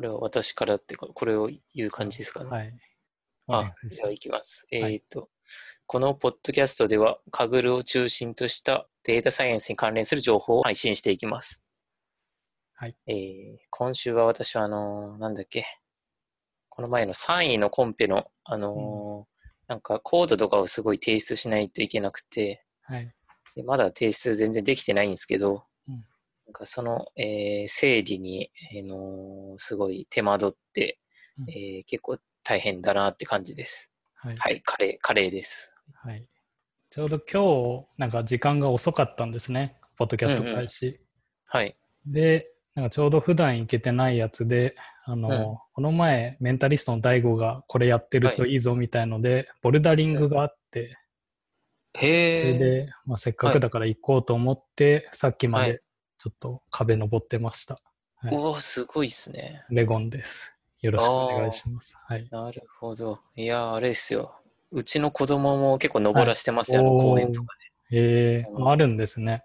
これは私からってか、これを言う感じですかね。はい。あ、じゃあ行きます。えはいっ、と、このポッドキャストでは、カグルを中心としたデータサイエンスに関連する情報を配信していきます。はい。えー今週は私は、あのーなんだっけ、この前の3位のコンペの、あのーなんかコードとかをすごい提出しないといけなくて、はい。でまだ提出全然できてないんですけど、かその、えー整理に、えーのーすごい手間取って、うんえー結構大変だなって感じです。はい。はい、カレー、カレーです。はい。ちょうど今日、なんか時間が遅かったんですね。ポッドキャスト開始。はい。で、なんかちょうど普段行けてないやつで、あの、うんこの前、メンタリストの DAIGO がこれやってるといいぞみたいので、ボルダリングがあって、それへえ。で、まあ、せっかくだから行こうと思って、さっきまはいでちょっと壁登ってました。はいおー、すごいっすね。レゴンです。よろしくお願いします。はい。なるほど。いやー、あれですよ。うちの子供も結構登らしてますよ、あのおー公園とかで。えー、うんあるんですね。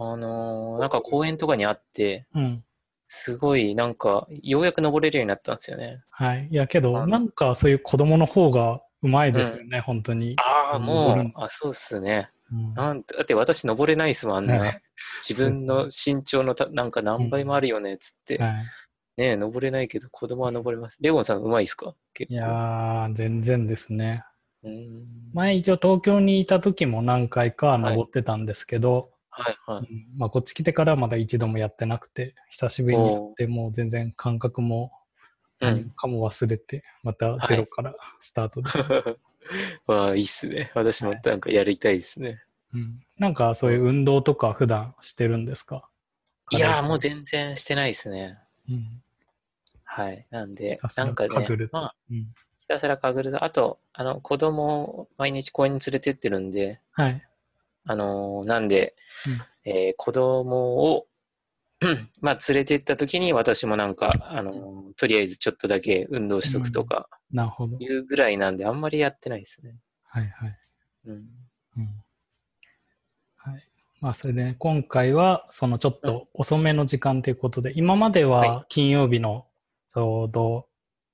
あのーなんか公園とかにあって、うん。すごいなんか、ようやく登れるようになったんですよね。はい。いや、けど、あのなんかそういう子供の方がうまいですよね、本当に。ああ、もうあ、そうっすね。うんなんてだって私登れないっすもん、あんは。ない自分の身長のたなんか何倍もあるよね、つって。はいねえ登れないけど、子供は登れます。レオンさん、うまいっすか？いやー、全然ですね。前一応東京にいた時も何回か登ってたんですけど、はいはい。うんまあこっち来てからはまだ一度もやってなくて、久しぶりにやってもう全然感覚も何うん。かも忘れて、またゼロからスタートです。わあ、いいっすね。私もなんかやりたいですね。うんなんかそういう運動とか普段してるんですか？いやー、もう全然してないですね。うんはい。なんでなんかねまあ、うんひたすらかぐると、あと、あの、子供を毎日公園に連れてってるんで、はい。あのーなんで、うんえー子供を、まあ、連れてった時に私もなんか、あのーとりあえずちょっとだけ運動しとくとかなるほど。いうぐらいなんで、あんまりやってないですね。はいはい。うん。うんはい。まあ、それで、ね、今回は、そのちょっと遅めの時間ということで、今まではは金曜日のちょうど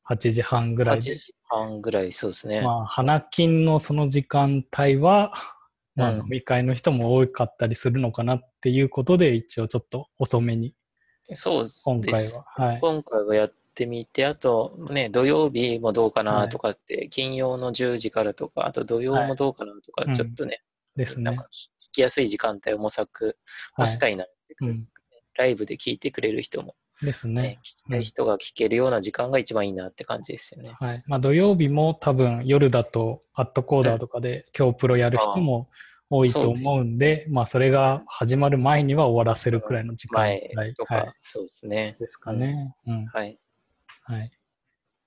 8時半ぐら8いで、時半ぐらい、そうですね。まあ、花金のその時間帯は、まあ、うん飲み会の人も多かったりするのかなっていうことで、一応ちょっと遅めに、そうです。今回は。はい。今回はやってみて、あとね、土曜日もどうかなとかって、金曜の10時からとか、あと土曜もどうかなとか、はいちょっとね、ですねなんか。聞きやすい時間帯を模索はい。をしたいなって、うん。ライブで聞いてくれる人も、ねですね。聞きたい人が聞けるような時間が一番いいなって感じですよね。はい。まあ、土曜日も多分夜だと、アットコーダーとかで今日プロやる人も多いと思うんで、まあ、それが始まる前には終わらせるくらいの時間とか、はい、そうですね。ですかね。うん。はい。はい。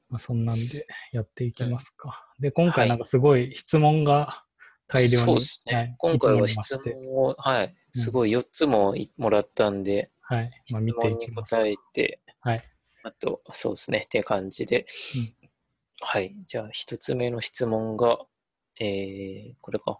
まあ、そんなんでやっていきますか。で、今回なんかすごい質問が大量に、そうですね。はい今回は質問を、はい、すごい4つもいもらったんで、はい。まあ、質見ていきます。答えて、はい。あと、そうですね、って感じで。うんはい。じゃあ、一つ目の質問が、えー、これか。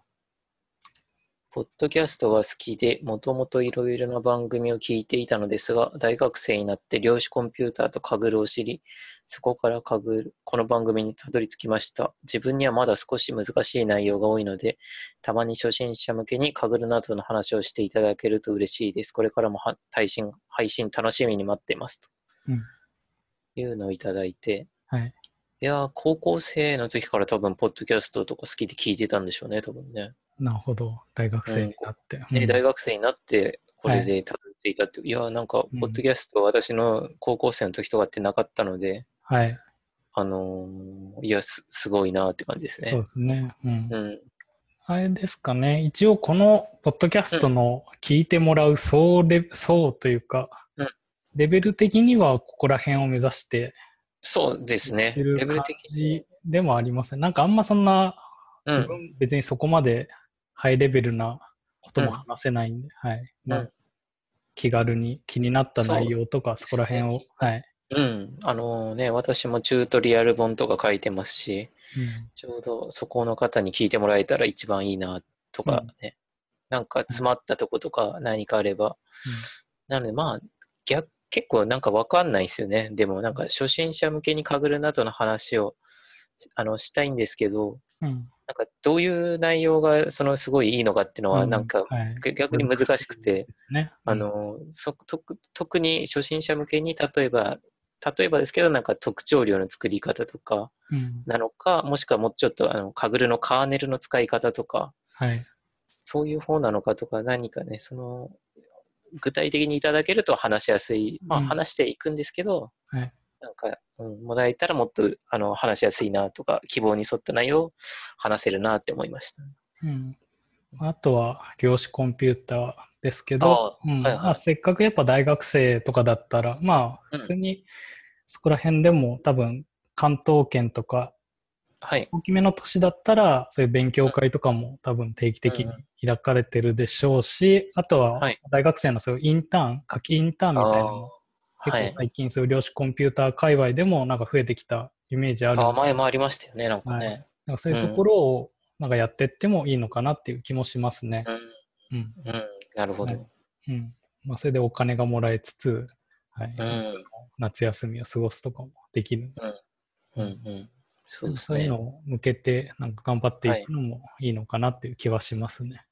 ポッドキャストが好きで、もともといろいろな番組を聞いていたのですが、大学生になって量子コンピューターとカグルを知り、そこからカグル、この番組にたどり着きました。自分にはまだ少し難しい内容が多いので、たまに初心者向けにカグルなどの話をしていただけると嬉しいです。これからもは配信、配信楽しみに待っています。とうんいうのをいただいて、はい。いやー、高校生の時から多分、ポッドキャストとか好きで聞いてたんでしょうね、多分ね。なるほど。大学生になって。で、うん大学生になって、これでたどり着いたって、い、やー、なんか、うんポッドキャスト、私の高校生の時とかってなかったので、はい。あのーいや、す、すごいなって感じですそうね。ですね。うん。うん。あれですかね。一応このポッドキャストの聞いてもらう層レ、層というか、うんレベル的にはここら辺を目指してそうですね。レベル的でもありません。なんかあんまそんな、うん。自分別にそこまでハイレベルなことも話せないんで、はい。まあうん気軽に気になった内容とかそこら辺を、はい。うん。あのね、私もチュートリアル本とか書いてますし、うんちょうどそこの方に聞いてもらえたら一番いいなとかね、なんか詰まったとことか何かあれば、なのでまあ逆結構なんかわかんないですよね。でもなんか初心者向けにカグルなどの話をあのしたいんですけど、うん。なんかどういう内容がそのすごいいいのかっていうのはうん。なんかはい。逆に難しくて。あのそ特特に初心者向けに例えば例えばですけどなんか特徴量の作り方とかうん、なのかもしくはもうちょっとあのカグルのカーネルの使い方とかはい。そういう方なのかとか何かねその具体的にいただけると話しやすい、まあ、うん。話していくんですけど、はいなんか、うん、もらえたらもっとあの話しやすいなとか希望に沿った内容を話せるなって思いました。うん、あとは量子コンピューターですけど、あうん。はいはい。まあ、せっかくやっぱ大学生とかだったら、まあうん。普通にそこら辺でも多分関東圏とかはい。大きめの都市だったらそういう勉強会とかも多分定期的に開かれてるでしょうし、あとははい。大学生のそういうインターン、夏季インターンみたいなのも結構。最近そういう量子コンピューター界隈でもなんか増えてきたイメージあるあ前もありましたよね、なんかね。なんかそういうところをなんかやってってもいいのかなっていう気もしますね。うん、うんうん、なるほど。はいうんまあ、それでお金がもらえつつ、はいうん、夏休みを過ごすとかもできるんで、うん、うん。そうねそういうの。を向けてなんか頑張っていくのもいいのかなっていう気はしますね。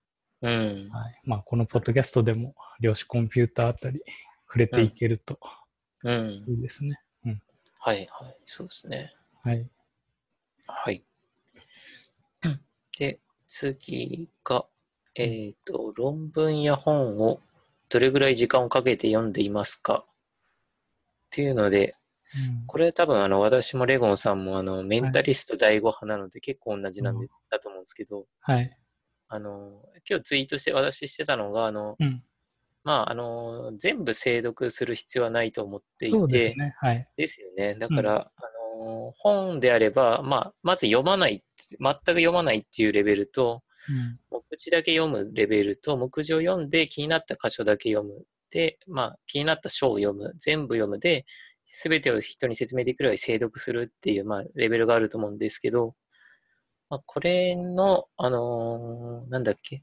うん。はいまあ、このポッドキャストでも量子コンピューターあたり触れていけるとうん。いいですね。うんはい、はい。そうですね。はい。はい。で、次が、えっ、と、論文や本をどれぐらい時間をかけて読んでいますか？っていうので、うんこれ多分あの私もレゴンさんもあのメンタリスト第5派なので結構同じなんで、うんだと思うんですけど、はい。あの、今日ツイートして私してたのが、あの、うん、まあ、あの、全部精読する必要はないと思っていて、そうですね。はい。ですよね。だから、あの本であれば、まあ、まず読まない、全く読まないっていうレベルと、うん目次だけ読むレベルと、目次を読んで気になった箇所だけ読む。で、まあ、気になった章を読む。全部読むで、すべてを人に説明できるぐらい精読するっていう、まあ、レベルがあると思うんですけど、まあ、これの、あのーなんだっけ。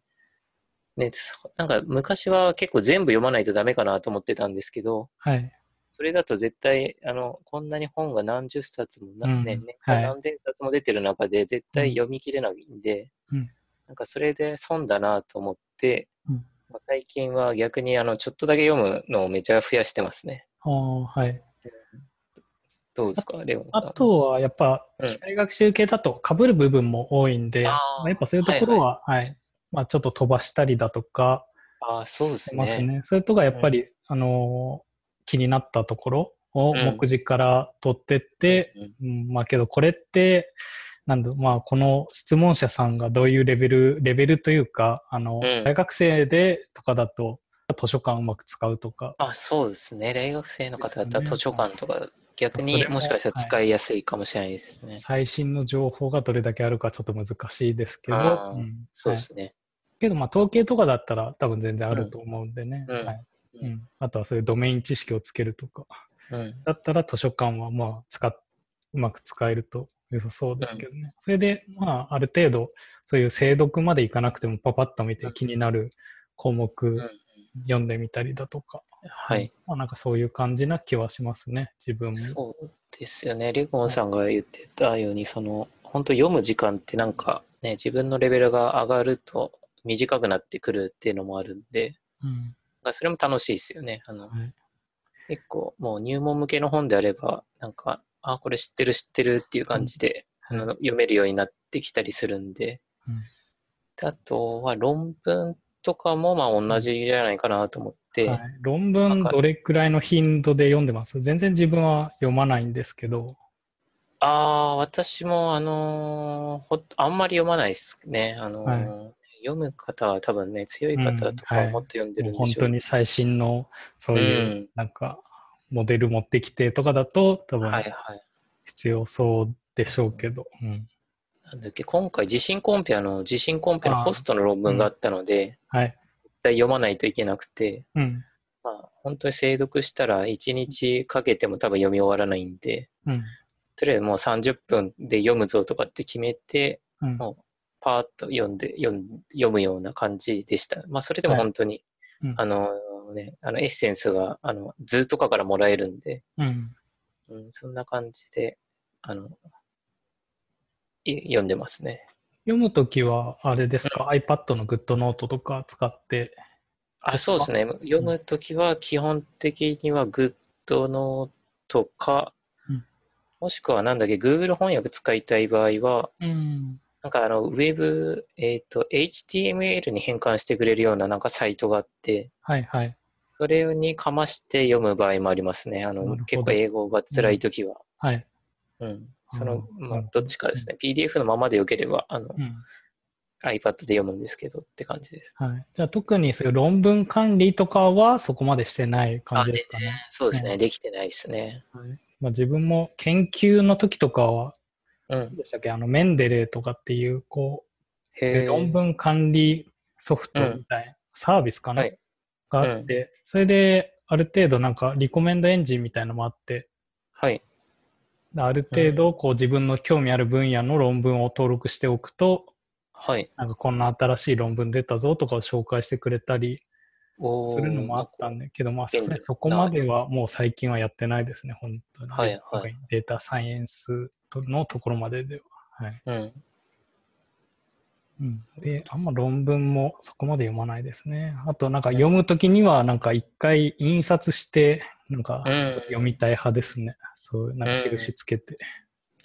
ね、なんか昔は結構全部読まないとダメかなと思ってたんですけど、はい。それだと絶対、あの、こんなに本が何十冊もな、うん。ね、年はい。間何千冊も出てる中で絶対読み切れないんで、うん。なんかそれで損だなと思って、うん。まあ最近は逆にあの、ちょっとだけ読むのをめちゃ増やしてますね。はい。どうですか、レオンさん。あとはやっぱうん。機械学習系だと被る部分も多いんで、まあやっぱそういうところは、はいまあ、ちょっと飛ばしたりだとかああ、そうですね。ね。そういうとこがやっぱり、あのー気になったところをうん目次から取ってって、うんうんまあけどこれって、なんだまあこの質問者さんがどういうレベル、レベルというか、あの、うん大学生でとかだと図書館うまく使うとか、あそうですね。大学生の方だったら図書館とか逆にもしかしたら使いやすいかもしれないですね。最新の情報がどれだけあるかちょっと難しいですけど、うんはいそうですね。けど、まあ、統計とかだったら多分全然あると思うんでね。うんはいうんうん、あとはそういうドメイン知識をつけるとか。うん。だったら図書館はまあ使っ、うまく使えると良さそうですけどね。それで、まあ、ある程度、そういう精読までいかなくてもパパッと見て気になる項目うん読んでみたりだとか。はい。まあ、なんかそういう感じな気はしますね、自分も。そうですよね。レゴンさんが言ってたように、その、本当読む時間ってなんかね、自分のレベルが上がると短くなってくるっていうのもあるんで、うん。それも楽しいですよね。あの、はい。結構もう入門向けの本であれば、なんか、あ、これ知ってる知ってるっていう感じで、うんあの読めるようになってきたりするんで、うん。であとは論文とかもまあ同じじゃないかなと思って、はい、論文どれくらいの頻度で読んでます？全然自分は読まないんですけど。ああ、私も、あのーほあんまり読まないですね。あのーは読む方は多分ね、強い方とうんはい。かもっと読んでるんで本しょう。当に最新のそういう、うん。なんかモデル持ってきてとかだと多分はいはい。必要そうでしょうけど、うん。なんだっけ、今回地震コンペあの、地震コンペのホストの論文があったので、はい、絶対読まないといけなくて、うん。まあ、本当に精読したら1日かけても多分読み終わらないんで、うん。とりあえずもう30分で読むぞとかって決めて、うん。もうパーッと読んで読ん読むような感じでした。まあそれでも本当に、うんあののね、あのエッセンスがあの図とかからもらえるんで、うん。うん、そんな感じで、あの、い読んでますね。読むときは、あれですか、iPad の GoodNote とか使って、あ、そうですね。読むときは基本的には GoodNote か、うんもしくはなんだっけ、Google 翻訳使いたい場合は、うん。なんかあの、ウェブ、えっ、と、HTML に変換してくれるようななんかサイトがあって、はいはい。それにかまして読む場合もありますね。あの結構英語が辛いときは。はい。うん。その、うんまあ、どっちかですね。PDF のままでよければ、あの、うん。iPad で読むんですけどって感じです。はい。じゃあ特にそういう論文管理とかはそこまでしてない感じですかね。、そうですね。うんできてないですね。はいまあ、自分も研究の時とかは、うん。でしたっけ、あの、メンデレーとかっていう、こう。論文管理ソフトみたいな、サービスかな、はいがあって、それである程度なんかリコメンドエンジンみたいなのもあって、はい。ある程度こう自分の興味ある分野の論文を登録しておくと、はい。なんかこんな新しい論文出たぞとかを紹介してくれたりするのもあったんだけど、まあ、そこまではもう最近はやってないですね、本当に。はいはいデータサイエンスのところまででは。はい。うん。うん、で、あんま論文もそこまで読まないですね。あと、なんか読むときには、なんか一回印刷して、なんか読みたい派ですね。そう、なんか印つけて。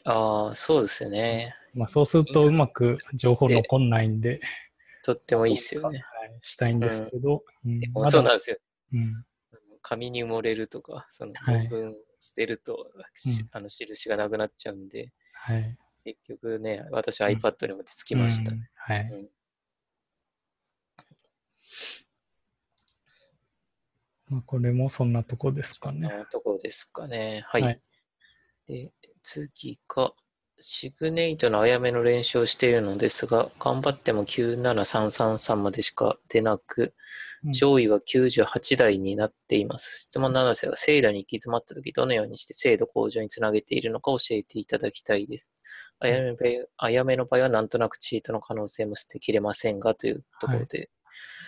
ああ、そうですよね。まあ、そうするとうまく情報残んないんで、とってもいいっすよね。はい、したいんですけど、そうなんですよ。うん紙に埋もれるとか、そのはい論文捨てると、しうんあの印がなくなっちゃうんで、はい。結局ね、私は iPad にもつきました。うんはい。うんまあ、これもそんなとこですかね。こんなところですかね。はい。はいで次が、シグネイトのあやめの練習をしているのですが、頑張っても97333までしか出なく、うん上位は98台になっています。質問7世が精度に行き詰まったとき、どのようにして精度向上につなげているのか教えていただきたいです。あやめの場合あやめの場合はなんとなくチートの可能性も捨てきれませんが、というところで。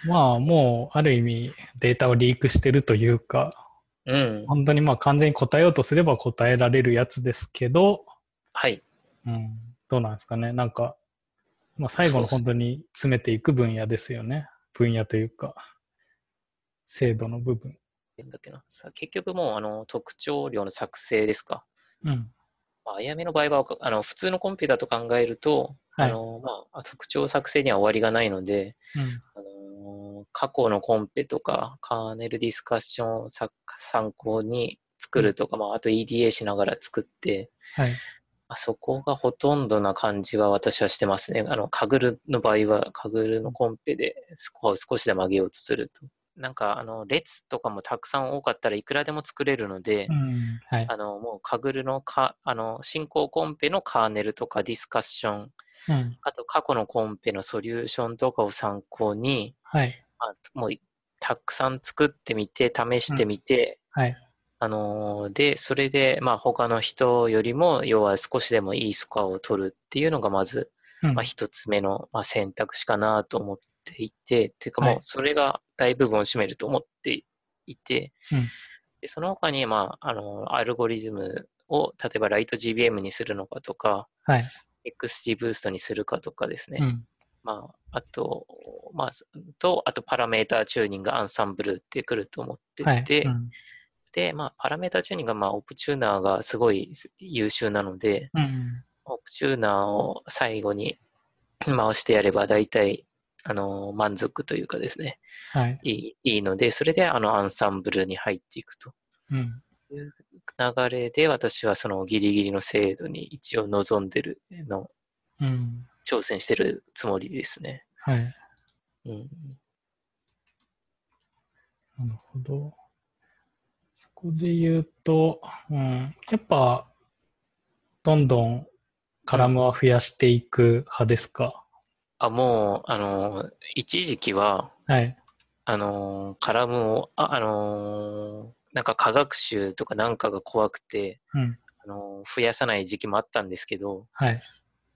まあ、もう、ある意味、データをリークしてるというか、うん。本当にまあ完全に答えようとすれば答えられるやつですけど、はい。うん、どうなんですかね。なんか、まあ、最後の本当に詰めていく分野ですよね。分野というか、制度の部分。だっけな。さ結局もう、あの、特徴量の作成ですか。うん。まあ、あやめの場合は、あの、普通のコンピューターと考えると、はいあの、まあ、特徴作成には終わりがないので、あの過去のコンペとか、カーネルディスカッションをさ参考に作るとか、まあ、あと EDA しながら作って、はい。まあ、そこがほとんどな感じは私はしてますね。あの、カグルの場合は、カグルのコンペでスコアを少しでも上げようとすると。なんか、あの、列とかもたくさん多かったらいくらでも作れるので、うん。はい。あの、もうカグルのか、あの、進行コンペのカーネルとかディスカッション、うん。あと過去のコンペのソリューションとかを参考に、はい。まあ、もうたくさん作ってみて、試してみて、はい。あのーで、それで、まあ他の人よりも、要は少しでもいいスコアを取るっていうのがまず、うんまあ一つ目の、まあ、選択肢かなと思っていて、っていうかもはいうそれが大部分を占めると思っていて、うんでその他に、まあ、あの、アルゴリズムを、例えばライト GBM にするのかとか、はい。XG ブーストにするかとかですね。うん。まあ、あと、まあ、と、あとパラメーターチューニング、アンサンブルってくると思ってはい。て、うん。で、まあ、パラメーターチューニングは、まあ、オプチューナーがすごい優秀なので、うん。オプチューナーを最後に 回してやれば、大体、あの、満足というかですね、はい。いいいいので、それで、あの、アンサンブルに入っていくとうん。いう流れで、私はそのギリギリの精度に一応望んでるの、うん。挑戦してるつもりですね。はい。うん。なるほど。そこで言うと、うん、やっぱ、どんどんカラムは増やしていく派ですか、あ、もう、あの、一時期は、はい。あの、カラムを、あ、あの、なんか科学習とかなんかが怖くて、うん。あの、増やさない時期もあったんですけど、はい。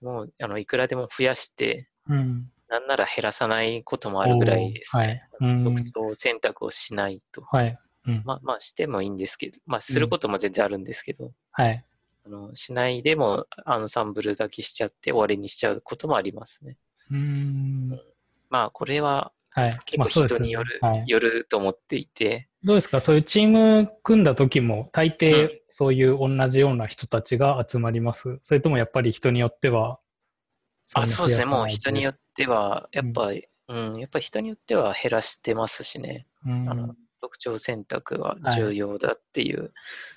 もう、あの、いくらでも増やして、うん。なんなら減らさないこともあるぐらいですね。はいうん特徴選択をしないと。はい。うん。まあまあしてもいいんですけど、まあすることも全然あるんですけど、はい。あのしないでもアンサンブルだけしちゃって終わりにしちゃうこともありますね。うーん。まあこれははい。結構まあそうです人による、はい。よると思っていて、どうですか？そういうチーム組んだ時も大うん抵そういう同じような人たちが集まります、それともやっぱり人によってはあそうですね、もう人によっっては、やっぱり、うん、やっぱり人によっては減らしてますしね、て、うん、あの特徴選択は重要だっていう、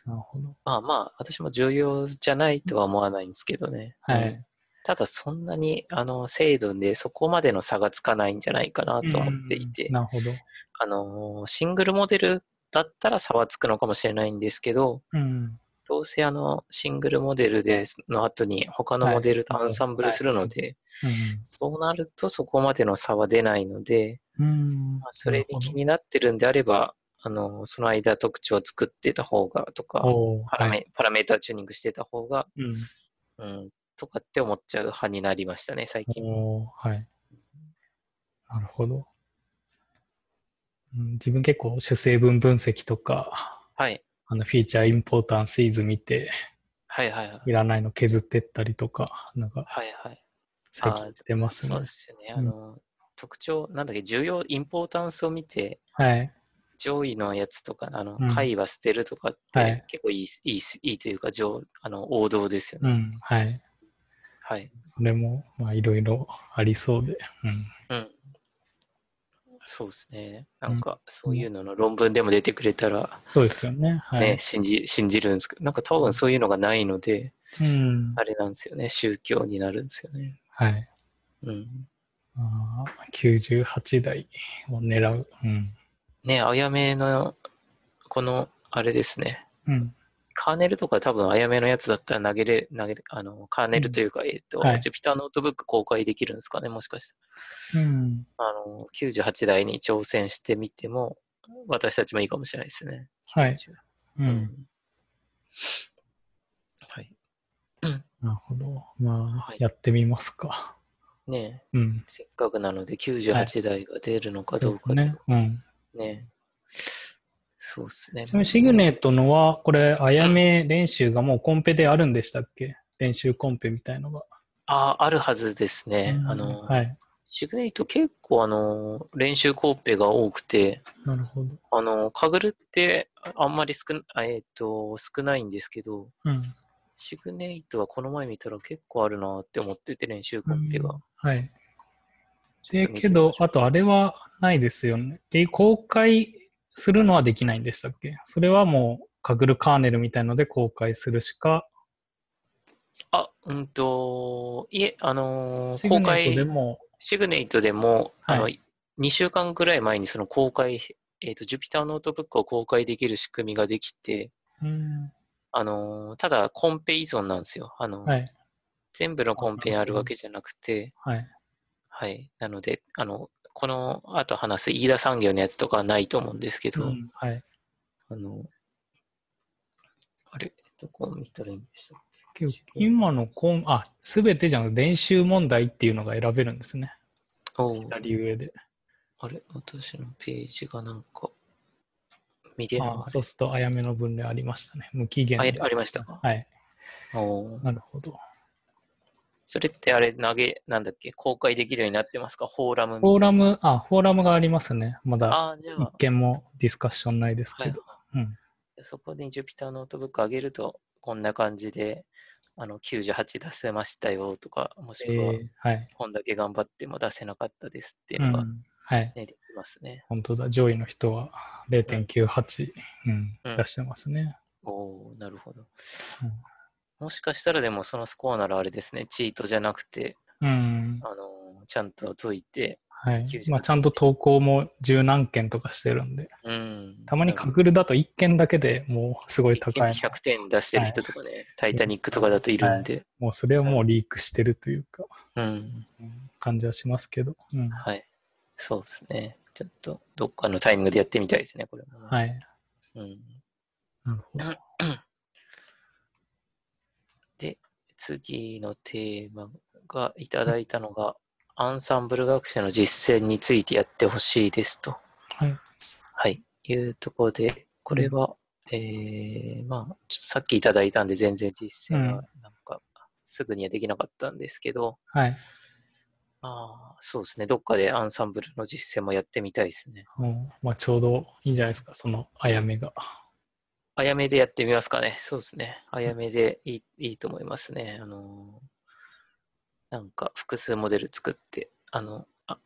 なるほど。まあまあ、私も重要じゃないとは思わないんですけどね。うんはい。ただそんなにあの精度でそこまでの差がつかないんじゃないかなと思っていてうん、なるほど。あのシングルモデルだったら差はつくのかもしれないんですけど、うん。どうせあのシングルモデルでの後に他のモデルとアンサンブルするので、そうなるとそこまでの差は出ないので、うん。うんまあ、それに気になってるんであれば、あのその間特徴を作ってた方がとか、パラメ,、はいパラメータチューニングしてた方が、うんうん、とかって思っちゃう派になりましたね、最近。はい。なるほど。うん、自分結構主成分分析とか、はい。あのフィーチャーインポータンスイズ見て、はいはいはい。いらないの削ってったりとか、なんかはいはい。最近してますねそうで。すよね。うんあの、特徴、なんだっけ、重要、インポータンスを見て、はい。上位のやつとか、あのうん、回は捨てるとかっはいて、結構いい、いい、いいというか、上、あの、王道ですよね。うん。はい。はい。それも、まあ、いろいろありそうで。うん。うん。そうですね。なんか、そういうのの論文でも出てくれたら、そうですよね。はい。ね、信じ、信じるんですけど、なんか多分そういうのがないので、うん。あれなんですよね。宗教になるんですよね。はい。うん。あー98台を狙う。うん。ね、あやめの、この、あれですね。うん。カーネルとか多分あやめのやつだったら投げれ、投げれ、あの、カーネルというか、えっ、と、はい Jupyter ノートブック公開できるんですかね、もしかして。うん。あの、98台に挑戦してみても、私たちもいいかもしれないですね。はい。90う。うんん。はい。なるほど。まあ、はいやってみますか。ねうん。せっかくなので98台が出るのかどうかと。そうですね。うん。ねそうですね。ちなみにシグネットのは、これ、あやめ練習がもうコンペであるんでしたっけ？練習コンペみたいのが。ああ、あるはずですね。うんあの、はい。シグネイト結構あの、練習コンペが多くて、なるほど。あの、カグルってあんまり少な、えっ、と、少ないんですけど、うん。シグネイトはこの前見たら結構あるなって思ってて、練習コンペが。はい。で、けど、あとあれはないですよね。で、公開するのはできないんでしたっけ？それはもう、 Kaggle カーネルみたいので公開するしか、あ、うんと、いえ、あのー公開、も、 SIGNATE でも、あの、は2週間ぐらい前にその公開、えっ、と、Jupyter ノートブックを公開できる仕組みができて、うん。あのーただコンペ依存なんですよ。あの、はい。全部のコンペにあるわけじゃなくて、はい。はい。なので、あの、この後話す飯田産業のやつとかはないと思うんですけど、うんはい。あの、あれ、どこを見たらいいんでした今のコン、あ、すべてじゃなくて練習問題っていうのが選べるんですね。左上で。あれ、私のページがなんか、見れない。あそうすると、あやめの分類ありましたね。無期限で。あありましたか？はい。おうなるほど。それってあれ、投げ、なんだっけ、公開できるようになってますか？フォーラムみフォーラム、あ、フォーラムがありますね。まだ一件もディスカッションないですはいけど。うん。そこで Jupyter ノートブック上げると、こんな感じで、あの、98出せましたよとか、もしえくは、い。こんだけ頑張っても出せなかったですっていううのが、ん。はい。ねできますね。本当だ。上位の人は0.98、うんうん出してますね。おおなるほど。もしかしたらでもそのスコアならあれですね、チートじゃなくて、うん。あのちゃんと解いて、はい。98まあ、ちゃんと投稿も十何件とかしてるんで。うん。たまにカグルだと1件だけでもうすごい高いの。100点出してる人とかね、タイタニックとかだといるんで、もうそれはもうリークしてるというか、うん。うん感じはしますけど。うん。はい。そうですね。ちょっと、どっかのタイミングでやってみたいですね、これもね。はい。うん。なるほど。で、次のテーマがいただいたのが、アンサンブル学習の実践についてやってほしいですと。はい。はい。いうところで、これは、えー、まあ、ちょっとさっきいただいたんで全然実践はなんか、すぐにはできなかったんですけど、はい。ああ、そうですね。どっかでアンサンブルの実践もやってみたいですね。うんまあ、ちょうどいいんじゃないですか、そのあやめが。あやめでやってみますかね。そうですね。あやめでいいいいと思いますね。あのーなんか複数モデル作って、あの、あ、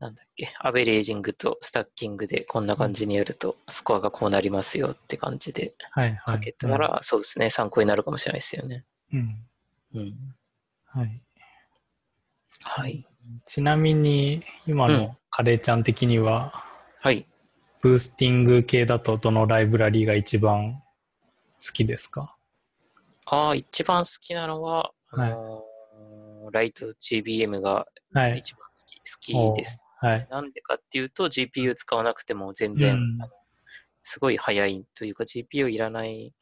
なんだっけ、アベレージングとスタッキングでこんな感じにやるとスコアがこうなりますよって感じではい、はい。かけたら、そうですね。参考になるかもしれないですよね。うん。うん。はい。はい。ちなみに、今うんのカレーちゃん的には、はい。ブースティング系だとどのライブラリーが一番好きですか？ああ、一番好きなのは、あのーライト GBM がはい。一番好き,、好きです。おはい。なんでかっていうと GPU 使わなくても全然、うんすごい速いというか GPU いらない、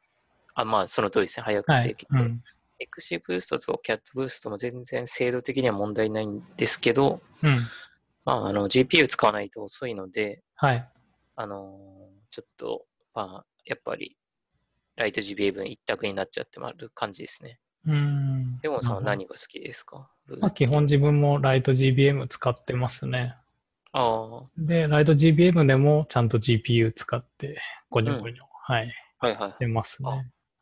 あ、まあその通りですね、速くて、はい。うん。XC ブーストと CAT ブーストも全然精度的には問題ないんですけど、うん。まああの GPU 使わないと遅いので、はい。あのーちょっと、まあやっぱりライト GBM 一択になっちゃってまる感じですね。うん。でもそのなるほど何が好きですか？まあ、基本自分もライト GBM 使ってますね。ああ、で、ライト GBM でもちゃんと GPU 使って、ゴニョゴニョ、はい、はいはい。出ますね。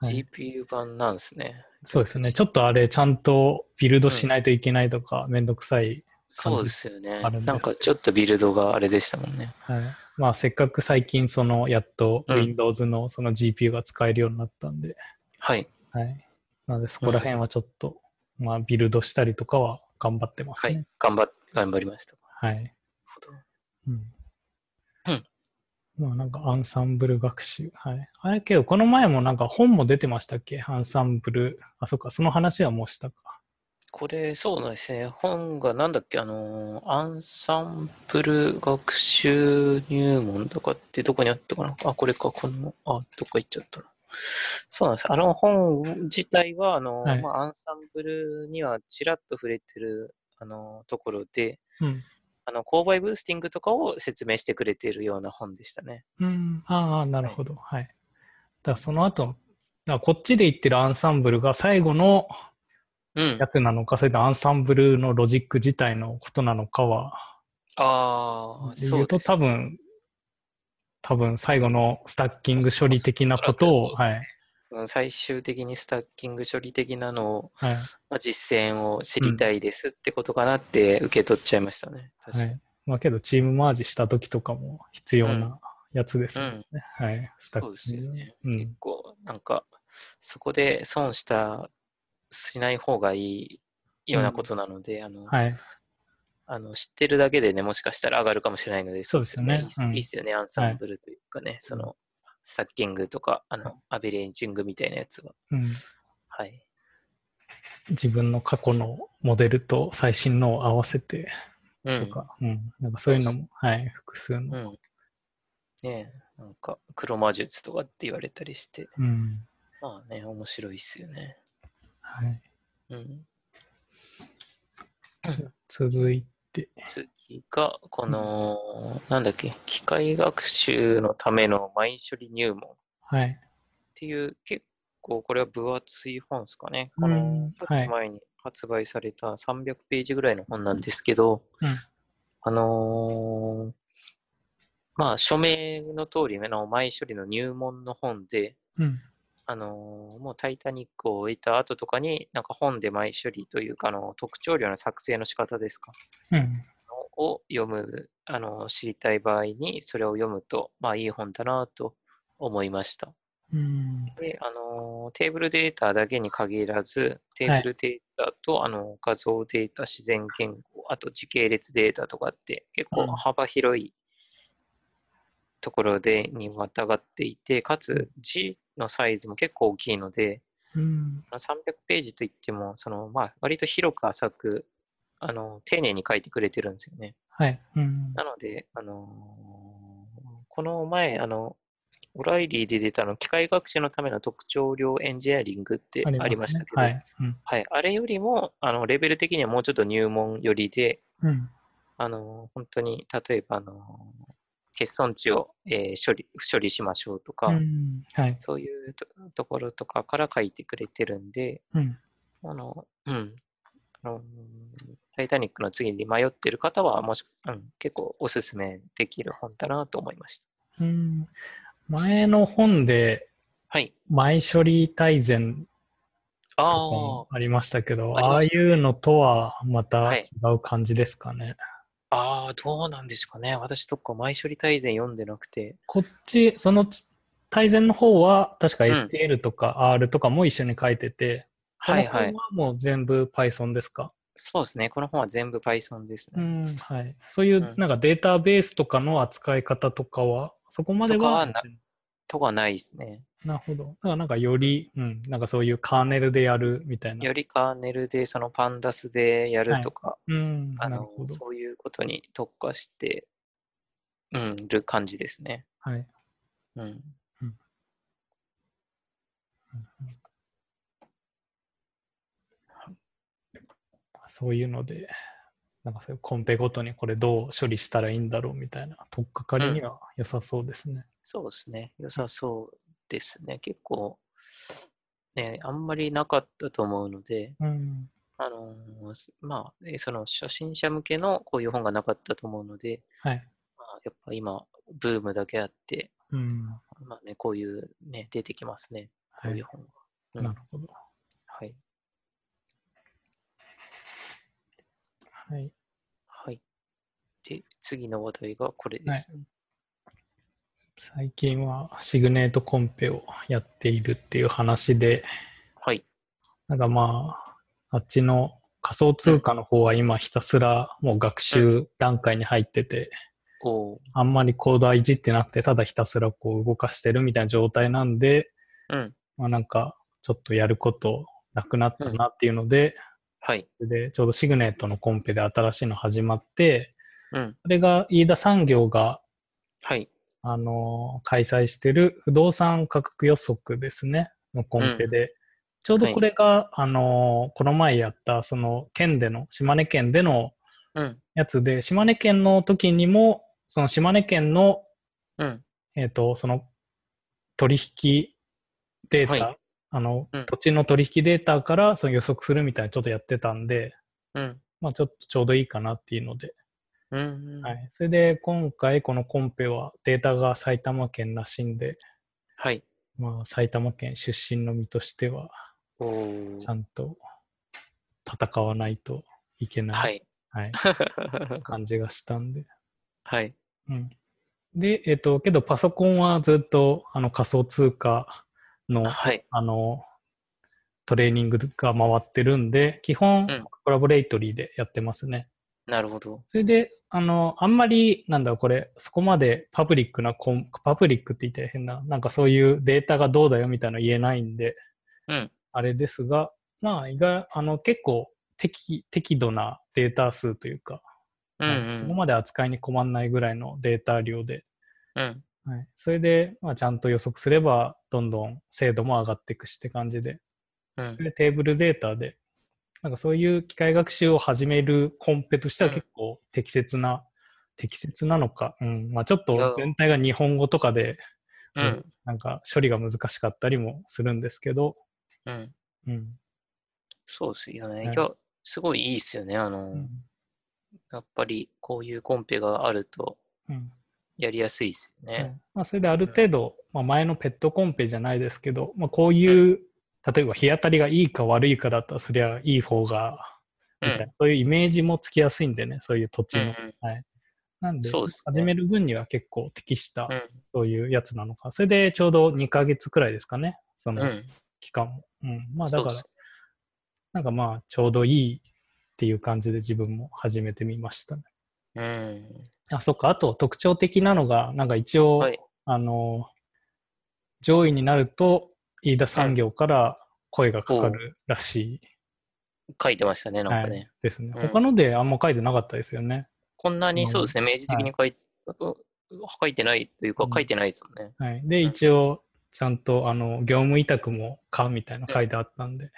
はい、GPU 版なんですね。そうですね。ちょっとあれ、ちゃんとビルドしないといけないとか、めんどくさい。そうですよね。なんかちょっとビルドがあれでしたもんね。はい。まあ、せっかく最近、その、やっとうん Windows のその GPU が使えるようになったんで、はい。はい。なので、そこら辺はちょっと、まあ、ビルドしたりとかは頑張ってますね。はい。頑張っ、頑張りました。はい。うん。うんまあなんかアンサンブル学習。はい。あれけど、この前もなんか本も出てましたっけ？アンサンブル。あ、そっか、その話はもうしたか。これ、そうなんですね。本がなんだっけ、あのー、アンサンプル学習入門とかってどこにあったかな？あ、これか、この、あ、どっか行っちゃったな。そうなんです。あの本自体は、あのー、はいまあ、アンサンブルにはちらっと触れてる、あのーところで、うん。あの、購買ブースティングとかを説明してくれているような本でしたね。うん。ああ、なるほど。はい。だからその後、だこっちで言ってるアンサンブルが最後のうんや。つなのか、それとアンサンブルのロジック自体のことなのかは、ああ、そううです。多分、多分最後のスタッキング処理的なことを、はい。うん最終的にスタッキング処理的なのを、はい。まあ、実践を知りたいですってことかなって受け取っちゃいましたね。確かに。はい。まあけど、チームマージした時とかも必要なやつですよね。はい。スタッそうですよね。うん結構、なんか、そこで損した、しない方がいいようなことなので、あの、はい。あの知ってるだけでね、もしかしたら上がるかもしれないので、そうですよねいいっすよね、アンサンブルというかね、その、スタッキングとか、あの、アベレージングみたいなやつが。うん。はい。自分の過去のモデルと最新のを合わせてうん。とか、うん。なんかそういうのも、はい。複数うの。ん。ねえ、なんか、黒魔術とかって言われたりして、うん。まあね、面白いっすよね。はい。うん。続いて、次が、この、なんだっけ、機械学習のための前処理入門っはい。ていう、結構これは分厚い本ですかね。うんこの、ちょはいっと前に発売された300ページぐらいの本なんですけど、うんあのーまあ、署名の通りの前処理の入門の本で、うん。あのーもうタイタニックを終えた後とかに、なんか本で前処理というか、あの、特徴量の作成の仕方ですか？うん。を読む、あの、知りたい場合に、それを読むと、まあいい本だなと思いました。うん。で、あの、テーブルデータだけに限らず、テーブルデータと、あの、画像データ、自然言語、あと時系列データとかって結構うん幅広いところでにまたがっていて、かつ字のサイズも結構大きいので、うん。300ページといっても、その、まあ、割と広く浅く、あの、丁寧に書いてくれてるんですよね。はい。うん。なので、あのーこの前、あの、オライリーで出たの、機械学習のための特徴量エンジニアリングってありましたけど、はい。うん。はい、あれよりも、あの、レベル的にはもうちょっと入門寄りで、うん。あの、本当に、例えば、あの、欠損値を、えー処理、処理しましょうとか、うん。はい。そういうとところとかから書いてくれてるんで、うん。あの、うん。あの、タイタニックの次に迷ってる方は、もし、うん、結構おすすめできる本だなと思いました。うん。前の本で、はい。前処理大全とかああも、ありましたけど、ああいうのとはまたはい違う感じですかね。ああ、どうなんですかね。私とか前処理大全読んでなくて。こっち、その大全の方は、確かうん STL とか R とかも一緒に書いてて、はいはいこの。本はもう全部 Python ですか？そうですね。この本は全部 Python ですうね。ん、はい。そういううんなんかデータベースとかの扱い方とかは、そこまではとかはないですね。なるほど。だからなんかより、うん、なんかそういうカーネルでやるみたいな。よりカーネルで、そのパンダスでやるとか、うん、あのなるほど。そういうことに特化して、うん、る感じですね。はい。うん。そういうので、なんかそういうコンペごとにこれどう処理したらいいんだろうみたいな、取っかかりには良さそうですね。そうですね。良さそうですね。結構、ね、あんまりなかったと思うので、うん。あのまあ、えその初心者向けのこういう本がなかったと思うので、はい。まあ、やっぱ今、ブームだけあって、うん。まあね、こういうね、出てきますね。こはいういう。本は。うんなるほど。はい。はい。はい。で、次の話題がこれですね。最近はシグネートコンペをやっているっていう話で、はい。なんかまあ、あっちの仮想通貨の方は今ひたすらもう学習段階に入ってて、おーあんまりコードはいじってなくて、ただひたすらこう動かしてるみたいな状態なんで、うん。まあなんかちょっとやることなくなったなっていうので、はい。それでちょうどシグネートのコンペで新しいの始まって、うん。それが飯田産業がはい。あのー開催してる不動産価格予測ですね、のコンペで、ちょうどこれが、あのーこの前やった、その県での、島根県でのうん。やつで、島根県の時にも、その島根県の、うん。えっ、と、その取引データ、はい。あの、うん。土地の取引データからその予測するみたいなちょっとやってたんで、うん。まあちょっとちょうどいいかなっていうので、うん。はい。それで今回このコンペはデータが埼玉県らしいんで、はい。まあ、埼玉県出身の身としては、ちゃんと戦わないといけない、はい。はい 感じがしたんで。はい。うん、で、えっ、と、けどパソコンはずっとあの仮想通貨のはい。あのトレーニングが回ってるんで、基本うんコラボレイトリーでやってますね。なるほど。それで、あの、あんまり、なんだこれ、そこまでパブリックなコン、パブリックって言ったら変な、なんかそういうデータがどうだよみたいなの言えないんで、うん。あれですが、まあ、意外、あの、結構適、適度なデータ数というか、うんうん。そこまで扱いに困らないぐらいのデータ量で、うん。はい、それで、まあ、ちゃんと予測すれば、どんどん精度も上がっていくしって感じで、うんそれでテーブルデータで、なんかそういう機械学習を始めるコンペとしてはうん結構適切な、適切なのか、うん、まあちょっと全体が日本語とかで、うん。なんか処理が難しかったりもするんですけど、うん。うん。そうですよね。はいすごいいいっすよね。あの、うん。やっぱりこういうコンペがあるとうんやりやすいですよね。はいまあ、それである程度、まあ、前のペットコンペじゃないですけど、まあ、こういう、例えば日当たりがいいか悪いかだったら、そりゃいい方が、みたいな、うんそういうイメージもつきやすいんでね、そういう土地の。うんうんはい。なんで、ね始める分には結構適した、うんそういうやつなのか。それでちょうど2ヶ月くらいですかね、そのうん。期間も。うん。まあだからなんかまあちょうどいいっていう感じで自分も始めてみましたね。うん。あ、そっか。あと特徴的なのが、なんか一応、はい。あの、上位になると、飯田産業から声がかかるらしい書いてましたね、なんかね。ですね。うん他のであんま書いてなかったですよね。こんなうんにそうですね、明示的に書いて、あと書いてないというかう、ん書いてないですもんね。はい。で、うん一応、ちゃんと、あの、業務委託もかみたいなの書いてあったんで、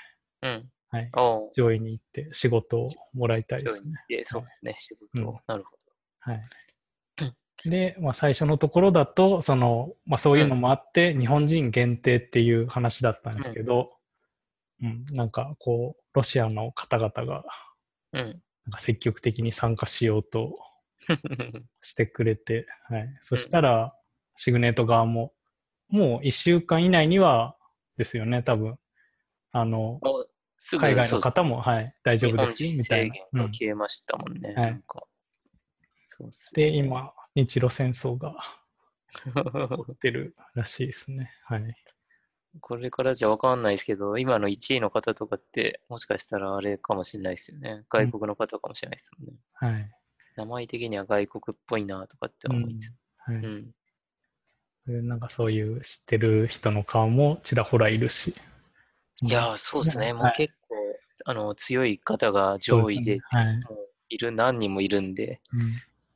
うん。はい、お上位に行って仕事をもらいたいですね。そうですね、仕事を。うんなるほはい。で、まあ、最初のところだと、その、まあ、そういうのもあって、日本人限定っていう話だったんですけど、うん、なんかこう、ロシアの方々が、ど。うん。なんか積極的に参加しようと してくれて、はい。そしたら、シグネート側も、もう1週間以内にはですよね、多分。あの、海外の方も、はい、大丈夫です、みたいな消えましたもんね。はいなんかそうっすねで、今、日露戦争が 起こってるらしいですね。はい。これからじゃわかんないですけど、今の1位の方とかって、もしかしたらあれかもしれないですよね。外国の方かもしれないですもんね。はい。名前的には外国っぽいなとかって思いつつ。はい。うん。なんかそういう知ってる人の顔もちらほらいるし。いやー、そうですね。もうはい結構、あの、強い方が上位で、すねはい。いる、何人もいるんで、うん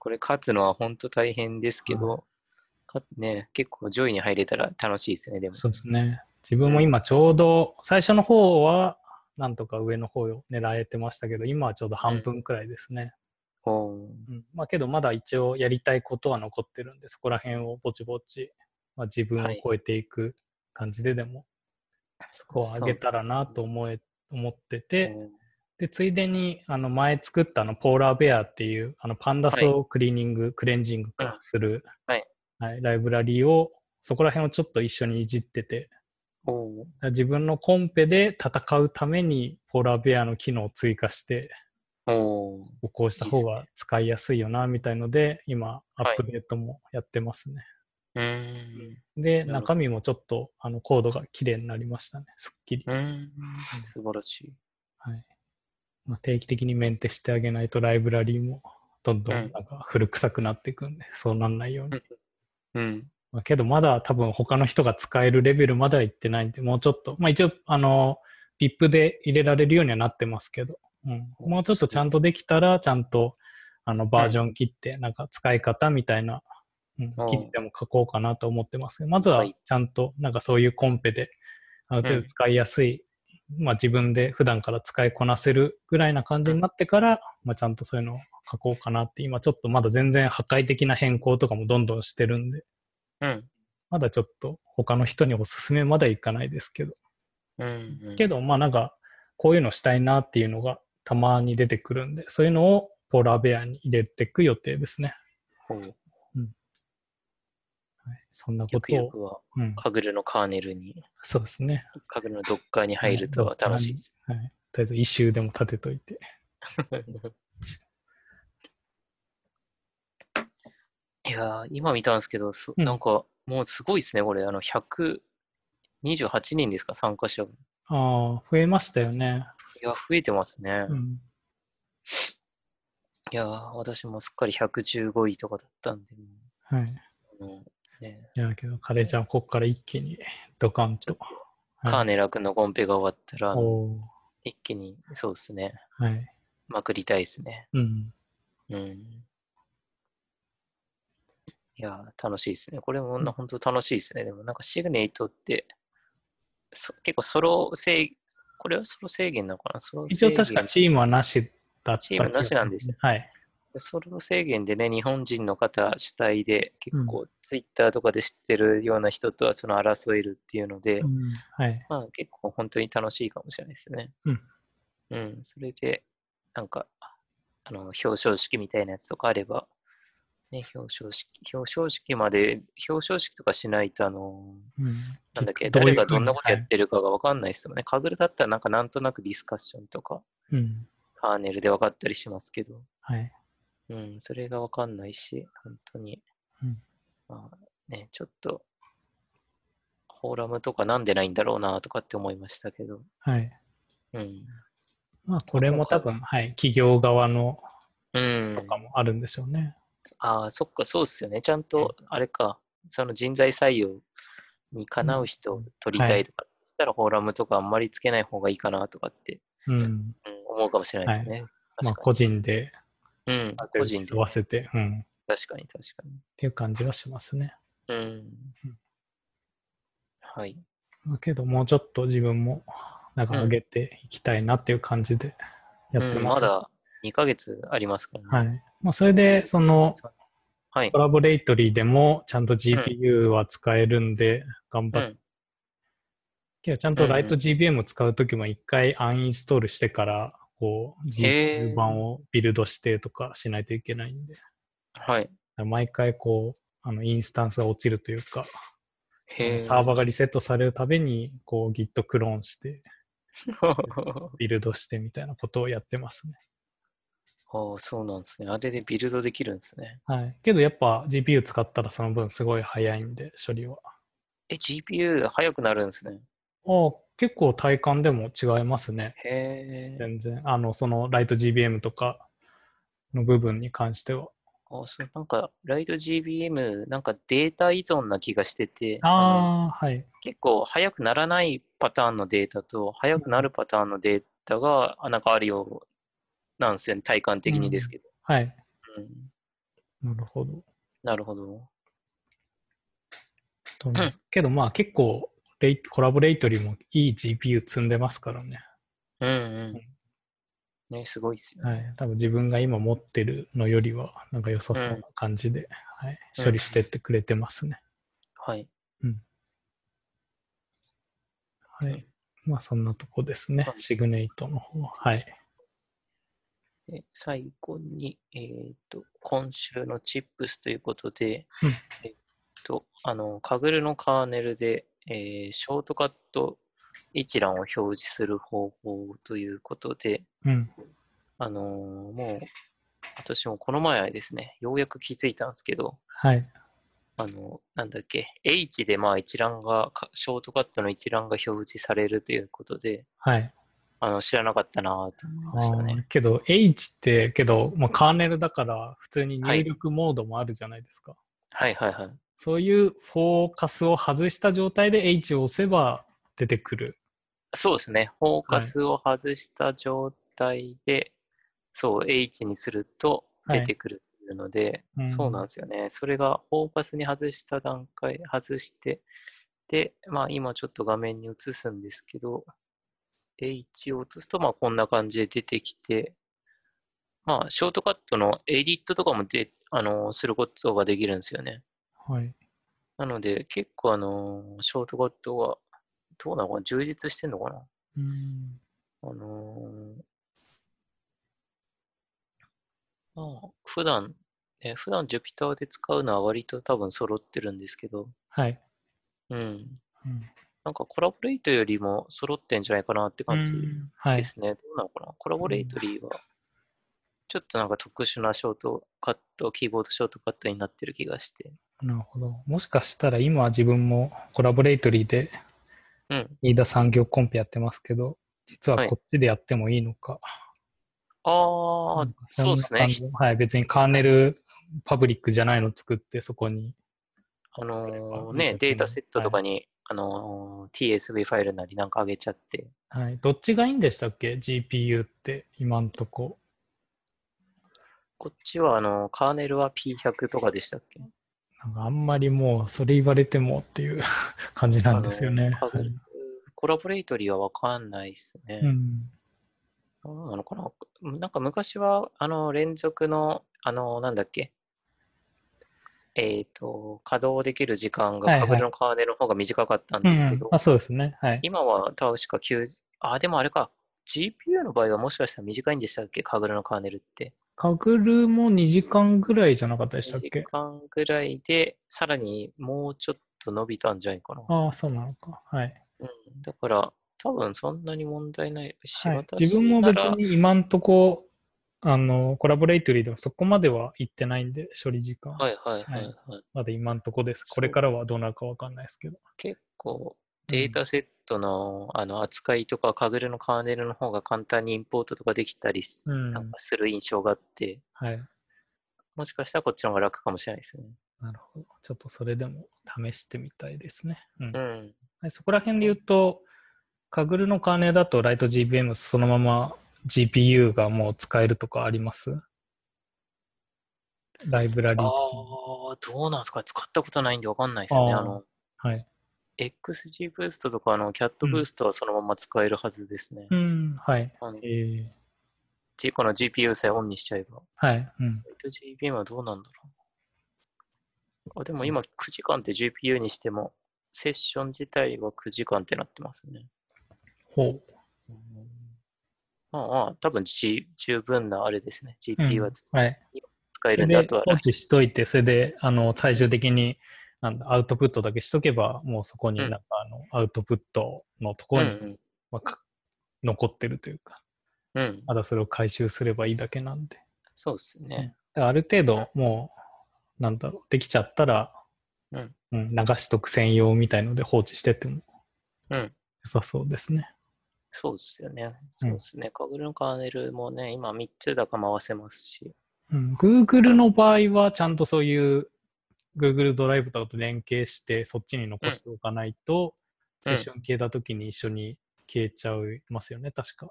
これ勝つのは本当大変ですけはど、かね、結構上位に入れたら楽しいですね、でも。そうですね。自分も今ちょうど、最初の方は、なんとか上の方を狙えてましたけど、今はちょうど半分くらいですね。おーうんまあけど、まだ一応やりたいことは残ってるんで、そこら辺をぼちぼち、まあ、自分を超えていく感じででも、そこを上げたらなと思え、思ってて、で、ついでに、あの、前作ったあの、ポーラーベアっていう、あの、パンダスをクリーニング、クレンジング化する、はいはい、ライブラリーを、そこら辺をちょっと一緒にいじってて、おー自分のコンペで戦うために、ポーラーベアの機能を追加して、おーこうした方が使いやすいよな、みたいので、今、アはいップデートもやってますね。うーん。で、中身もちょっと、あの、コードが綺麗になりましたね。すっきり。うーん。素晴らしい。はい。まあ、定期的にメンテしてあげないとライブラリーもどんどうん。んなんか古臭くなっていくんで、そうなんないように。うん。まあ、けどまだ多分他の人が使えるレベルまでは行ってないんで、もうちょっと、まあ一応、あの、VIP で入れられるようにはなってますけど、うん、もうちょっとちゃんとできたら、ちゃんとあのバージョン切って、なんか使い方みたいな、うんうん、記事でも書こうかなと思ってますけど、まずははい。ちゃんとなんかそういうコンペで、ある程度使いやすい、まあ自分で普段から使いこなせるぐらいな感じになってから、まあちゃんとそういうのを書こうかなって、今ちょっとまだ全然破壊的な変更とかもどんどんしてるんで、うん。まだちょっと他の人におすすめまだいかないですけど、うん。うんけどまあなんかこういうのしたいなっていうのがたまに出てくるんで、そういうのをポーラーベアに入れていく予定ですね。そんなこよくとを、よくは、うん、カグルのカーネルに、そうですね。カグルのドッカーに入るとはい楽しいです。はい。とりあえず一周でも立てといて。いやー、今見たんですけど、そうんなんか、もうすごいですね、これ。あの、128人ですか、参加者ああ、増えましたよね。や、増えてますね。うん。いやー、私もすっかり115位とかだったんで、もはい。うあのね、いや、けど、カレーちゃん、ここから一気にドカンと。カーネラ君のコンペが終わったら、一気に、そうですね、はい。まくりたいですね。うん。うん。いやー、楽しいですね。これもな、本当楽しいですね。でも、なんかシグネイトって、そ結構ソロ制、これはソロ制限なのかな？一応確か制チームはなしだったチームなしなんですね。はい。限ソロ制限でね、日本人の方主体で、結う構、ツイッターとかで知ってるような人とはその争えるっていうので、うん。はい。まあ結構本当に楽しいかもしれないですね。うん。うん、それで、なんか、あの、表彰式みたいなやつとかあれば、ね、表彰式、表彰式まで、表彰式とかしないと、あの、うん。なんだっけ、誰がどんなことやってるかがわかんないですよね。カグルだったらなんかなんとなくディスカッションとか、うん。カーネルで分かったりしますけど、はい。うん、それがわかんないし、本当に、うんまあね、ちょっと、フォーラムとかなんでないんだろうなとかって思いましたけど、はい。うん。まあ、これも多分、はい。企業側のうん。とかもあるんでしょうね。ああ、そっか、そうっすよね。ちゃんと、あれか、その人材採用にかなう人を取りたいとか、そしたらフォーラムとかあんまりつけない方がいいかなとかって、うん。うん、思うかもしれないですね。まあ、確か個人で、に。うん、個人で競。わせて、うん。っ確かに、確かていう感じはしますね。に。うん。はい。まあけど、もうちょっと自分も、なんか上げていきたいなっていう感じでやってうん、ます。まだ2ヶ月ありますからね。はい。まあ、それで、その、はいコ。ラボレイトリーでもちゃんと GPU は使えるんで、頑張って。うん。けど、ちゃんとライトうんうん GBM 使うときも一回アンインストールしてから、こう、GPU 版をビルドしてとかしないといけないんで、はい。毎回こう、あの、インスタンスが落ちるというか。サーバーがリセットされるたびに、こう Git クローンして、ビルドしてみたいなことをやってますね。ああ、そうなんですね。あれでビルドできるんですね。はい。けどやっぱ GPU 使ったらその分すごい早いんで、処理は。え、GPU 速くなるんですね。ああ、結構体感でも違いますね。全然。あの、そのライト GBM とかの部分に関しては。あそうなんか、ライト GBM、なんかデータ依存な気がしてて、のああ、はい。結構速くならないパターンのデータと、速くなるパターンのデータが、あなんかあるようなんですよね、体感的にですけど。はい。うんなるほど。なるほど。と思いますけどまあ結構レイ、コラボレイトリーもいい GPU 積んでますからね。うんうん。ね、すごいっすよね。はい。多分自分が今持ってるのよりは、なんか良さそうな感じで、はい、処理してってくれてますね。はい。はい。まあそんなとこですねは。いシグネイトの方は。はい。で最後に、えっ、と、今週のチップスということで、うんえっと、あの、カグルのカーネルで、えーショートカット一覧を表示する方法ということで、うん。あのーもう、私もこの前ですね、ようやく気づいたんですけど、はい。あの、なんだっけ、H でまあ一覧が、かショートカットの一覧が表示されるということで、はい。あの、知らなかったなと思いましたあね。ーけど H って、けど、まあ、カーネルだから普通に入力モードもあるじゃないですか。はいはいはい。そういうフォーカスを外した状態で H を押せば出てくる。そうですね。フォーカスを外した状態で、そう、H にすると出てくるので、うんそうなんですよね。それがフォーカスに外した段階、外して、で、まあ今ちょっと画面に映すんですけど、H を映すと、まあこんな感じで出てきて、まあショートカットのエディットとかもで、あのすることができるんですよね。はい。なので結構あのショートカットは、どうなのかな？充実してんのかな？うん。あのーまあ、普段、ね、普段 Jupyter で使うのは割と多分揃ってるんですけど、はい。うん。うんなんかコラボレイトよりも揃ってんじゃないかなって感じで。すね。どうなのかな？コラボレイトリーは、ちょっとなんか特殊なショートカット、キーボードショートカットになってる気がして。なるほど。もしかしたら今自分もコラボレイトリーでうん。飯田産業コンペやってますけど、実ははいこっちでやってもいいのか。ああ、そうですね。はい。別にカーネルパブリックじゃないの作ってそこに。あのーね、かデータセットとかに、あのー TSV ファイルなりなんか上げちゃって、はい。どっちがいいんでしたっけ ?GPU って今んとこ。こっちはあの、カーネルは P100 とかでしたっけ？なんかあんまりもうそれ言われてもっていう 感じなんですよね。はいコラボレイトリーはわかんないですね。うん。なのかな？なんか昔は、あの、連続の、あの、なんだっけ？えっ、と、稼働できる時間がのカーネルの方が短かったんうんですけど、あそうですね。はい。今は確か90、あ、でもあれか、GPU の場合はもしかしたら短いんでしたっけ？カグルのカーネルって。カグルも2時間ぐらいじゃなかったでしたっ2時け間ぐらいで、さらにもうちょっと伸びたんじゃないかな。ああ、そうなのか。はい。うん、だから、多分そんなに問題ないし、はい、私自分も別に今んとこ、あの、コラボレイトリーでもそこまでは行ってないんで、処理時間。はいはいはい、ははいいまだ今んとこです。これからはどうなるかわかんないですけど。結構データセットの,、あの扱いとか、カグルのカーネルの方が簡単にインポートとかできたりす,、る印象があって、はい。もしかしたらこっちの方が楽かもしれないですね。なるほど。ちょっとそれでも試してみたいですね。うんうん。はい、そこら辺で言うと、カグルのカーネルだとライト GBM そのまま GPU がもう使えるとかあります？ライブラリーあ。あ、どうなんですか？使ったことないんでわかんないですね。あの、はい。XG ブーストとか、あの、キャットブーストはそのまま使えるはずですね。うん、はい。あのえー、じこの GPU さえオンにしちゃえば。はい。うん。8GB はどうなんだろう。あ、でも今9時間って GPU にしても、セッション自体は9時間ってなってますね。ほう。まあまあ、多分、G、十分なあれですね。うん GPU は使はい。えるんであとは放置しといて、それで、あの、最終的に、なんだ、アウトプットだけしとけば、もうそこにうんなんか、あの、アウトプットのとこうんろに、まあか残ってるというか、うん。うん。あとはそれを回収すればいいだけなんで。そうですね。ある程度、もう、なんだろう、できちゃったら、うんうん流しとく専用みたいので放置しててもうん。良さそうですね。そうですよね。うんそうですね。カグルのカーネルもね、今3つだか回せますし。うん、Google の場合は、ちゃんとそういう Google ドライブとかと連携して、そっちに残しておかないと、うんセッション消えた時に一緒に消えちゃいますよね、確か。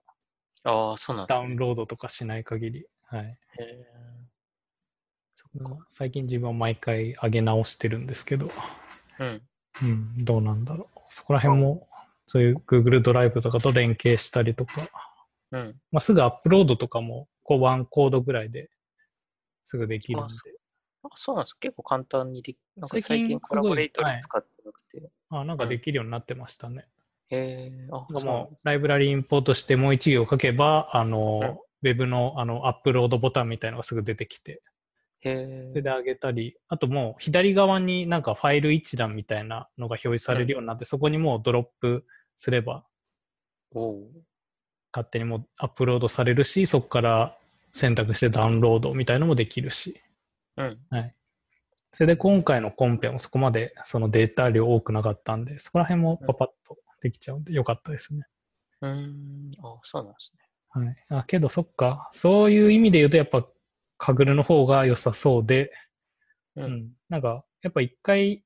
ああ、そうなんですね。ダウンロードとかしない限り。はい。へえそっか。最近自分は毎回上げ直してるんですけど、うん。うん、どうなんだろう。そこら辺も、そういう Google ドライブとかと連携したりとか、うん。まあ、すぐアップロードとかも、こう、ワンコードぐらいですぐできるんで、あそうなんです。結構簡単にでき、なんか最近コラボレートに使ってなくて。あなんかできるようになってましたね。へえ、あ、なんかそうなんもう、ライブラリインポートしてもう一行書けば、あの、ウェブのあのアップロードボタンみたいのがすぐ出てきて、へそれで上げたり、あともう左側になんかファイル一覧みたいなのが表示されるようになって、そこにもうドロップすれば勝手にもうアップロードされるし、そこから選択してダウンロードみたいのもできるし、うん。はい。それで今回のコンペもそこまでそのデータ量多くなかったんで、そこら辺もパパッとできちゃうんでよかったですね。うーん。あ、そうなんですね。はい。あ、けどそっか。そういう意味で言うとやっぱカグルの方が良さそうで、う。うんん。なんかやっぱ一回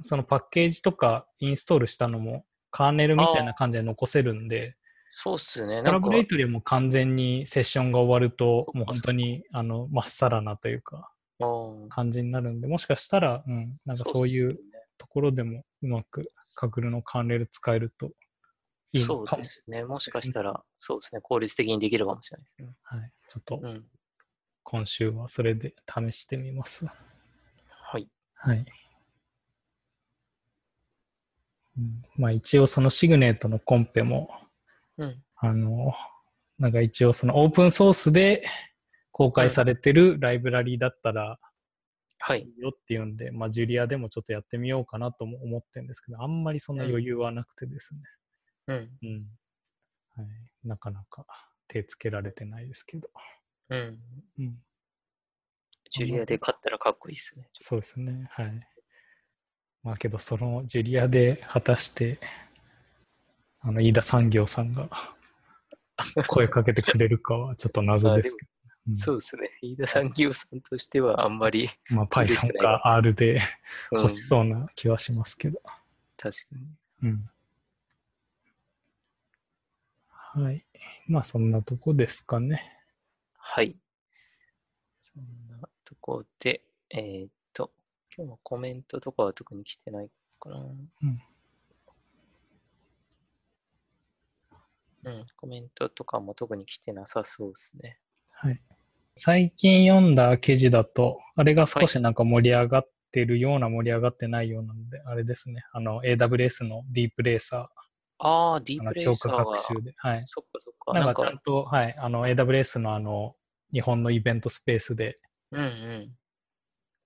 そのパッケージとかインストールしたのもカーネルみたいな感じで残せるんで、そうっすね。コラボレートでも完全にセッションが終わるともう本当にあのまっさらなというか感じになるんで、もしかしたら、うん、なんかそういうところでもうまくカグルのカーネル使えるといいそうのかも。ですね。もしかしたら、そうですね。効率的にできるかもしれないですね。はい。ちょっとうん。今週はそれで試してみます。はい。はい。うん、まあ一応そのシグネートのコンペも、うん。あの、なんか一応そのオープンソースで公開されてるライブラリーだったらはいよっていうんで、まあジュリアでもちょっとやってみようかなとも思ってるんですけど、あんまりそんな余裕はなくてですね。うん。うん。はい。なかなか手つけられてないですけど。うん。うん。ジュリアで勝ったらかっこいいですね。そうですね。はい。まあけど、そのジュリアで果たして、あの、飯田産業さんが 声かけてくれるかはちょっと謎ですけど。うんそうですね。飯田産業さんとしてはあんまり、まあ、Python か R でうん、欲しそうな気はしますけど。確かに。うん。はい。まあ、そんなとこですかね。はい。そんなとこで、えーっと、今日のコメントとかは特に来てないかな。うん。うん、コメントとかも特に来てなさそうですね。はい。最近読んだ記事だと、あれが少しなんか盛り上がってるような盛り上がってないようなので、あれですね。あの、AWS のディープレーサああ、ディー、プレの強化イサーは、学習で。はい。そっかそっか。ななんんか、かちゃんと、はい。あの、AWS のあの、日本のイベントスペースで、うんう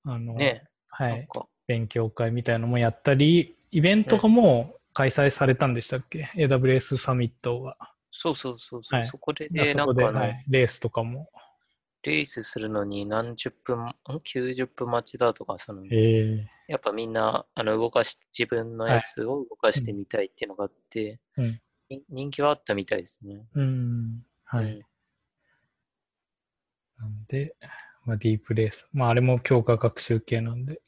あの、はい。勉強会みたいなのもやったり、イベントがもう開催されたんでしたっけ、?AWS サミットが。そうそうそうそう、はいそこで、あそこで、なんかあの、はい、レースとかも。レースするのに何十分、ん ?90 分待ちだとか、その、ええやっぱみんな、あの、動かし、自分のやつを動かしてみたいっていうのがあって、うんに人気はあったみたいですね。うん。はい。うんなんで、まあ、ディープレース。まあ、あれも強化学習系なんで。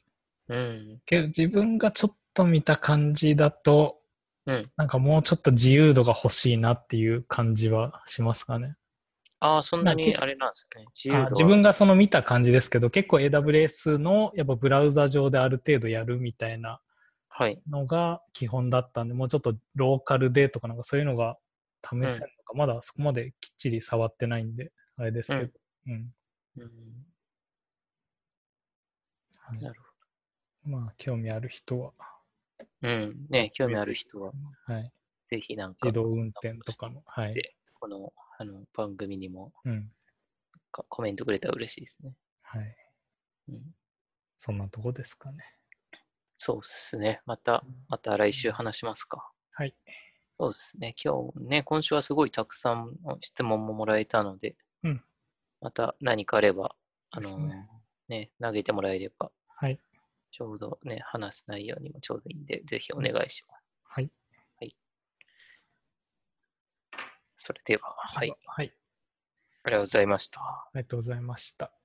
うん。けど、自分がちょっと見た感じだと、うんなんかもうちょっと自由度が欲しいなっていう感じはしますかね。ああ、そんなにあれなんですね。自由度はあ自分がその見た感じですけど、結構 AWS のやっぱブラウザ上である程度やるみたいなはい。のが基本だったんで、もうちょっとローカルでとかなんかそういうのが試せるのか、まだそこまできっちり触ってないんで、あれですけど。うん。うん、はいなるほまあ、興味ある人は、ど。うん。ね、興味ある人は、はい。ぜひなんか、自動運転とかの、はい。でこのあの番組にもうん。かコメントくれたら嬉しいですね。はい。うん、そんなとこですかね。そうですね。また、また来週話しますか。はい。そうですね。今日ね、今週はすごいたくさん質問ももらえたので、うんまた何かあれば、あのねね、投げてもらえれば、はい。ちょうどね、話す内容にもちょうどいいんで、ぜひお願いします。はい。それでは、はい。はい。ありがとうございました。ありがとうございました。